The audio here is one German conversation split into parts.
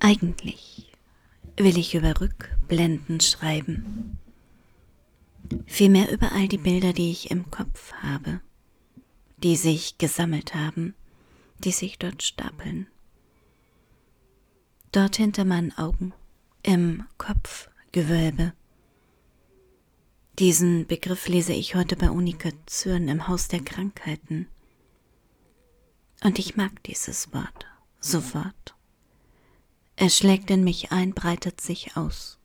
Eigentlich will ich über Rückblenden schreiben. Vielmehr über all die Bilder, die ich im Kopf habe, die sich gesammelt haben, die sich dort stapeln. Dort hinter meinen Augen, im Kopfgewölbe. Diesen Begriff lese ich heute bei Unike Zürn im Haus der Krankheiten. Und ich mag dieses Wort sofort. Es schlägt in mich ein, breitet sich aus.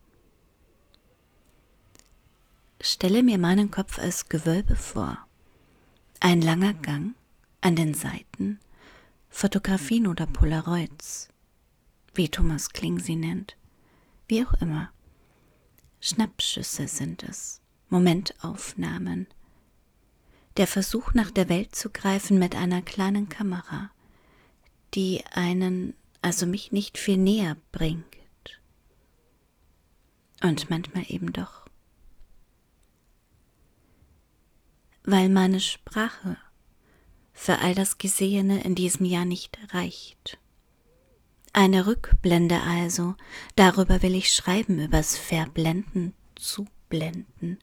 Stelle mir meinen Kopf als Gewölbe vor. Ein langer Gang, an den Seiten, Fotografien oder Polaroids, wie Thomas Kling sie nennt, wie auch immer. Schnappschüsse sind es, Momentaufnahmen. Der Versuch nach der Welt zu greifen mit einer kleinen Kamera, die einen also mich nicht viel näher bringt. Und manchmal eben doch. Weil meine Sprache für all das Gesehene in diesem Jahr nicht reicht. Eine Rückblende also, darüber will ich schreiben, übers Verblenden, Zublenden.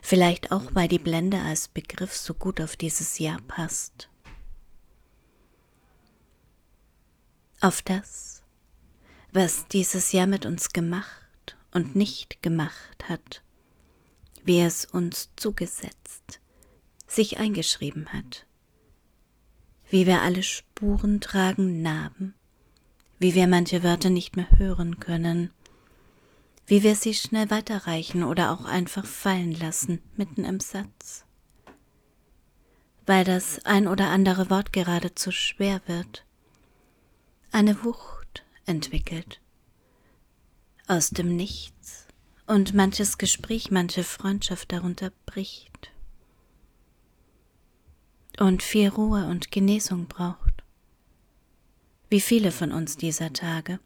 Vielleicht auch, weil die Blende als Begriff so gut auf dieses Jahr passt. Auf das, was dieses Jahr mit uns gemacht und nicht gemacht hat, wie es uns zugesetzt, sich eingeschrieben hat, wie wir alle Spuren tragen Narben, wie wir manche Wörter nicht mehr hören können, wie wir sie schnell weiterreichen oder auch einfach fallen lassen mitten im Satz, weil das ein oder andere Wort geradezu schwer wird, eine Wucht entwickelt. Aus dem Nichts und manches Gespräch, manche Freundschaft darunter bricht und viel Ruhe und Genesung braucht. Wie viele von uns dieser Tage.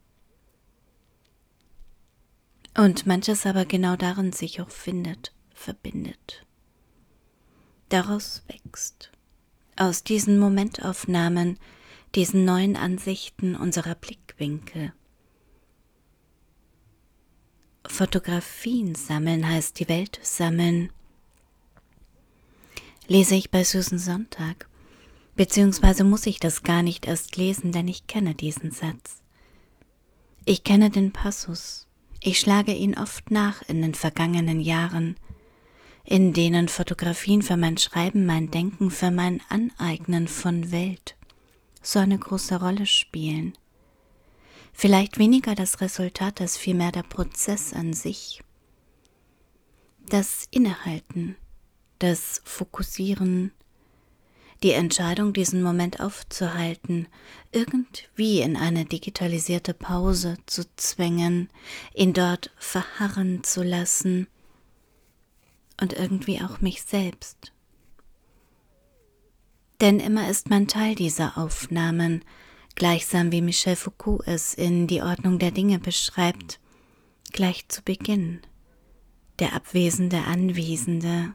Und manches aber genau darin sich auch findet, verbindet. Daraus wächst, aus diesen Momentaufnahmen, diesen neuen Ansichten unserer Blickwinkel. Fotografien sammeln heißt die Welt sammeln. Lese ich bei Susan Sonntag, beziehungsweise muss ich das gar nicht erst lesen, denn ich kenne diesen Satz. Ich kenne den Passus, ich schlage ihn oft nach in den vergangenen Jahren, in denen Fotografien für mein Schreiben, mein Denken, für mein Aneignen von Welt so eine große Rolle spielen. Vielleicht weniger das Resultat als vielmehr der Prozess an sich. Das Innehalten, das Fokussieren, die Entscheidung, diesen Moment aufzuhalten, irgendwie in eine digitalisierte Pause zu zwängen, ihn dort verharren zu lassen und irgendwie auch mich selbst denn immer ist man Teil dieser Aufnahmen, gleichsam wie Michel Foucault es in Die Ordnung der Dinge beschreibt, gleich zu Beginn. Der abwesende Anwesende.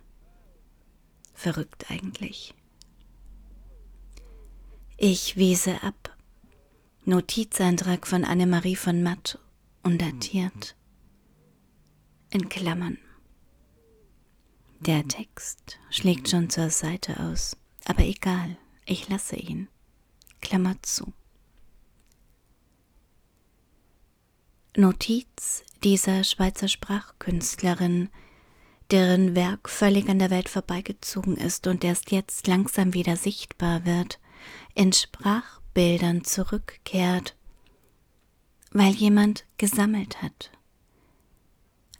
Verrückt eigentlich. Ich wiese ab. Notizeintrag von Annemarie von Matt, undatiert. In Klammern. Der Text schlägt schon zur Seite aus. Aber egal, ich lasse ihn. Klammer zu. Notiz dieser Schweizer Sprachkünstlerin, deren Werk völlig an der Welt vorbeigezogen ist und erst jetzt langsam wieder sichtbar wird, in Sprachbildern zurückkehrt, weil jemand gesammelt hat.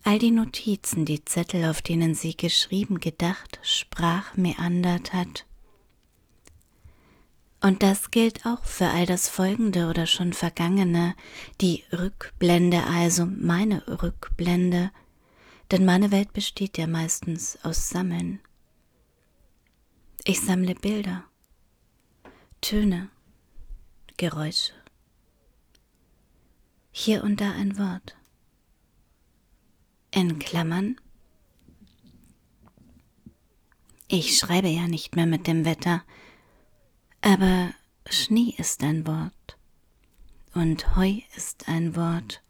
All die Notizen, die Zettel, auf denen sie geschrieben, gedacht, sprach, meandert hat, und das gilt auch für all das Folgende oder schon Vergangene, die Rückblende, also meine Rückblende, denn meine Welt besteht ja meistens aus Sammeln. Ich sammle Bilder, Töne, Geräusche. Hier und da ein Wort. In Klammern. Ich schreibe ja nicht mehr mit dem Wetter, aber Schnee ist ein Wort. und Heu ist ein Wort.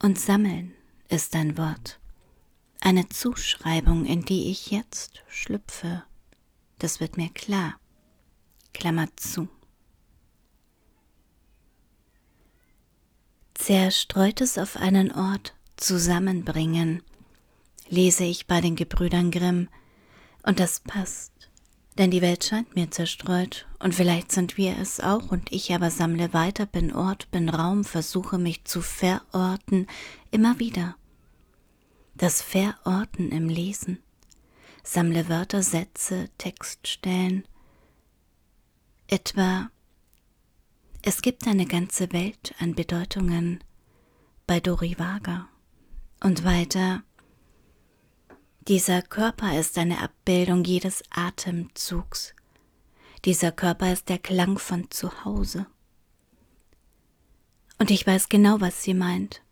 Und sammeln ist ein Wort, eine Zuschreibung, in die ich jetzt schlüpfe. Das wird mir klar. Klammer zu. Zerstreutes auf einen Ort zusammenbringen, lese ich bei den Gebrüdern Grimm, und das passt, denn die Welt scheint mir zerstreut, und vielleicht sind wir es auch, und ich aber sammle weiter, bin Ort, bin Raum, versuche mich zu verorten, immer wieder. Das Verorten im Lesen, sammle Wörter, Sätze, Textstellen, etwa es gibt eine ganze Welt an Bedeutungen bei Dori Vaga. Und weiter, dieser Körper ist eine Abbildung jedes Atemzugs. Dieser Körper ist der Klang von zu Hause. Und ich weiß genau, was sie meint.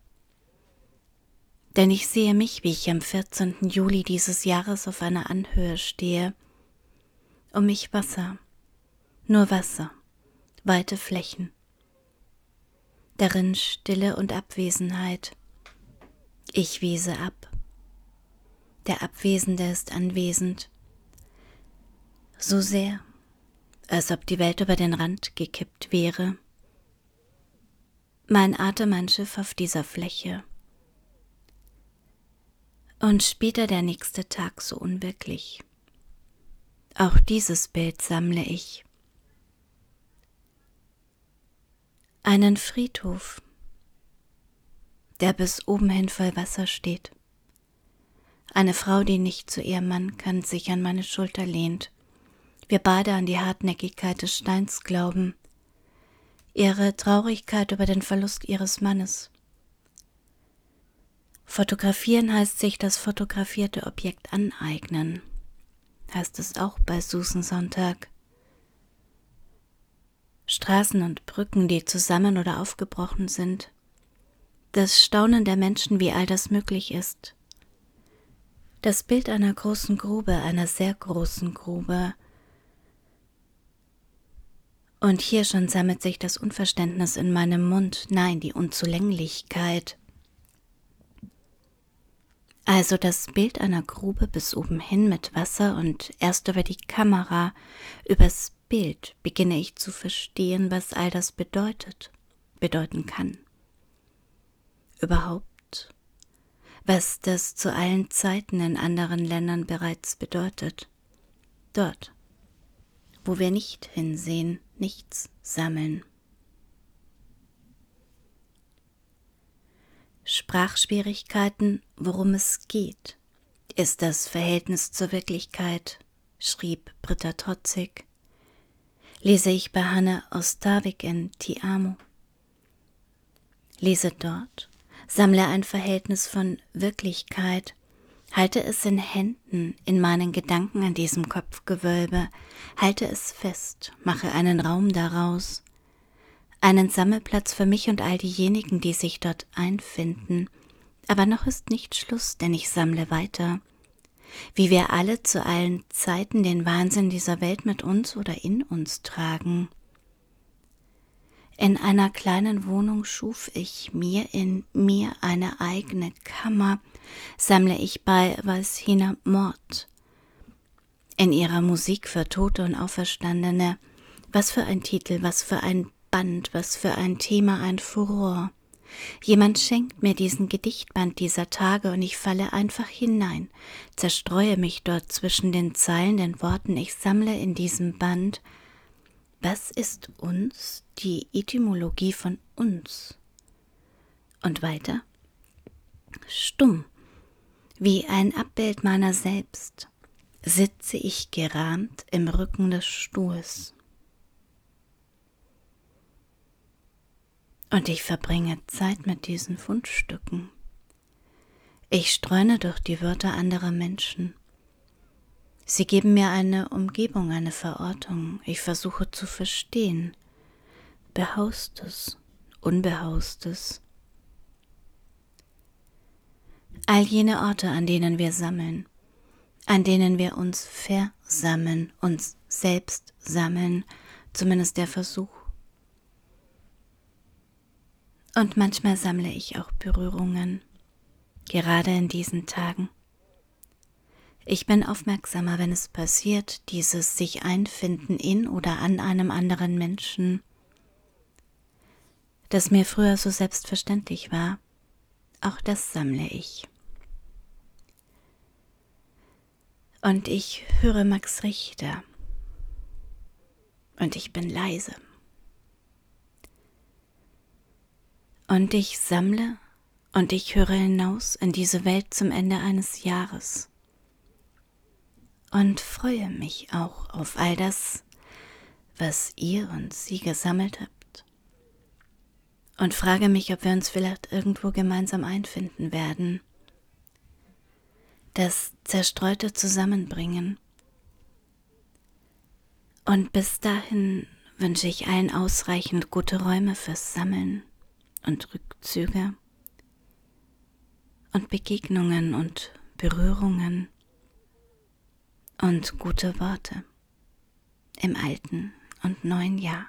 Denn ich sehe mich, wie ich am 14. Juli dieses Jahres auf einer Anhöhe stehe. Um mich Wasser, nur Wasser weite Flächen. Darin Stille und Abwesenheit. Ich wiese ab. Der Abwesende ist anwesend. So sehr, als ob die Welt über den Rand gekippt wäre. Mein Atem ein Schiff auf dieser Fläche. Und später der nächste Tag so unwirklich. Auch dieses Bild sammle ich. einen Friedhof, der bis oben hin voll Wasser steht. Eine Frau, die nicht zu ihrem Mann kann, sich an meine Schulter lehnt. Wir beide an die Hartnäckigkeit des Steins glauben, ihre Traurigkeit über den Verlust ihres Mannes. Fotografieren heißt sich das fotografierte Objekt aneignen, heißt es auch bei Susan Sonntag. Straßen und Brücken, die zusammen oder aufgebrochen sind, das Staunen der Menschen, wie all das möglich ist, das Bild einer großen Grube, einer sehr großen Grube, und hier schon sammelt sich das Unverständnis in meinem Mund, nein, die Unzulänglichkeit. Also das Bild einer Grube bis oben hin mit Wasser und erst über die Kamera, übers Bild beginne ich zu verstehen, was all das bedeutet, bedeuten kann. Überhaupt, was das zu allen Zeiten in anderen Ländern bereits bedeutet. Dort, wo wir nicht hinsehen, nichts sammeln. Sprachschwierigkeiten, worum es geht, ist das Verhältnis zur Wirklichkeit, schrieb Britta Trotzig lese ich bei Hanne Ostavik in Ti Amo. Lese dort, sammle ein Verhältnis von Wirklichkeit, halte es in Händen, in meinen Gedanken an diesem Kopfgewölbe, halte es fest, mache einen Raum daraus, einen Sammelplatz für mich und all diejenigen, die sich dort einfinden. Aber noch ist nicht Schluss, denn ich sammle weiter wie wir alle zu allen Zeiten den Wahnsinn dieser Welt mit uns oder in uns tragen. In einer kleinen Wohnung schuf ich mir in mir eine eigene Kammer, sammle ich bei Valsina Mord. In ihrer Musik für Tote und Auferstandene, was für ein Titel, was für ein Band, was für ein Thema, ein Furor. Jemand schenkt mir diesen Gedichtband dieser Tage und ich falle einfach hinein, zerstreue mich dort zwischen den Zeilen, den Worten, ich sammle in diesem Band. Was ist uns, die Etymologie von uns? Und weiter? Stumm, wie ein Abbild meiner selbst, sitze ich gerahmt im Rücken des Stuhls. Und ich verbringe Zeit mit diesen Fundstücken. Ich streune durch die Wörter anderer Menschen. Sie geben mir eine Umgebung, eine Verortung. Ich versuche zu verstehen. Behaustes, Unbehaustes. All jene Orte, an denen wir sammeln, an denen wir uns versammeln, uns selbst sammeln, zumindest der Versuch. Und manchmal sammle ich auch Berührungen, gerade in diesen Tagen. Ich bin aufmerksamer, wenn es passiert, dieses sich einfinden in oder an einem anderen Menschen, das mir früher so selbstverständlich war. Auch das sammle ich. Und ich höre Max Richter. Und ich bin leise. Und ich sammle und ich höre hinaus in diese Welt zum Ende eines Jahres. Und freue mich auch auf all das, was ihr und sie gesammelt habt. Und frage mich, ob wir uns vielleicht irgendwo gemeinsam einfinden werden das Zerstreute zusammenbringen. Und bis dahin wünsche ich allen ausreichend gute Räume fürs Sammeln und Rückzüge und Begegnungen und Berührungen und gute Worte im alten und neuen Jahr.